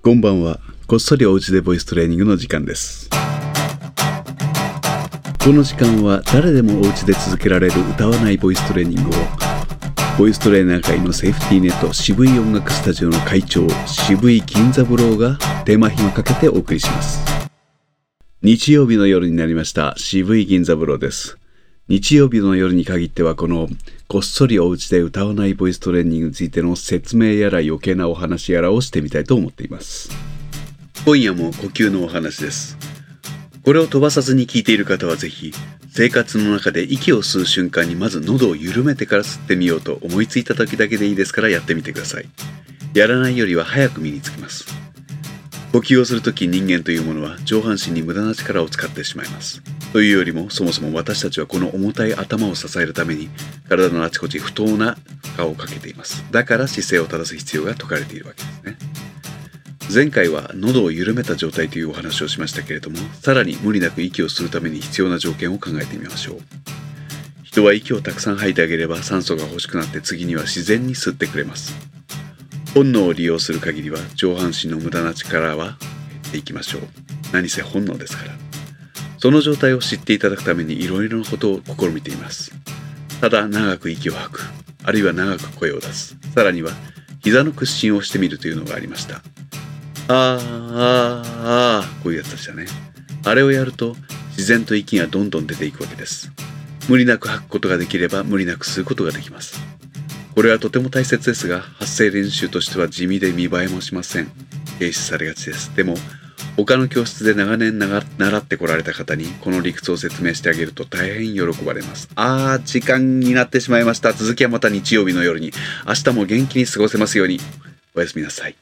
こんばんは。こっそりおうちでボイストレーニングの時間です。この時間は誰でもおうちで続けられる歌わないボイストレーニングをボイストレーナー界のセーフティーネット渋い音楽スタジオの会長渋い銀座ブローが手間暇かけてお送りします。日曜日の夜になりました渋い銀座ブローです。日曜日の夜に限ってはこのこっそりお家で歌わないボイストレーニングについての説明やら余計なお話やらをしてみたいと思っています。今夜も呼吸のお話です。これを飛ばさずに聞いている方はぜひ生活の中で息を吸う瞬間にまず喉を緩めてから吸ってみようと思いついた時だけでいいですからやってみてください。やらないよりは早く身につきます。呼吸をするとき人間というものは上半身に無駄な力を使ってしまいます。というよりもそもそも私たちはこの重たい頭を支えるために体のあちこち不当な負荷をかけています。だから姿勢を正す必要が説かれているわけですね。前回は喉を緩めた状態というお話をしましたけれどもさらに無理なく息をするために必要な条件を考えてみましょう人は息をたくさん吐いてあげれば酸素が欲しくなって次には自然に吸ってくれます本能を利用する限りは上半身の無駄な力は減っていきましょう何せ本能ですからその状態を知っていただくためにいろいろなことを試みています。ただ長く息を吐くあるいは長く声を出す。さらには膝の屈伸をしてみるというのがありました。あーあーあーこういうやつでしたね。あれをやると自然と息がどんどん出ていくわけです。無理なく吐くことができれば無理なく吸うことができます。これはとても大切ですが発声練習としては地味で見栄えもしません。軽視されがちです。でも他の教室で長年習ってこられた方にこの理屈を説明してあげると大変喜ばれます。あー時間になってしまいました。続きはまた日曜日の夜に。明日も元気に過ごせますように。おやすみなさい。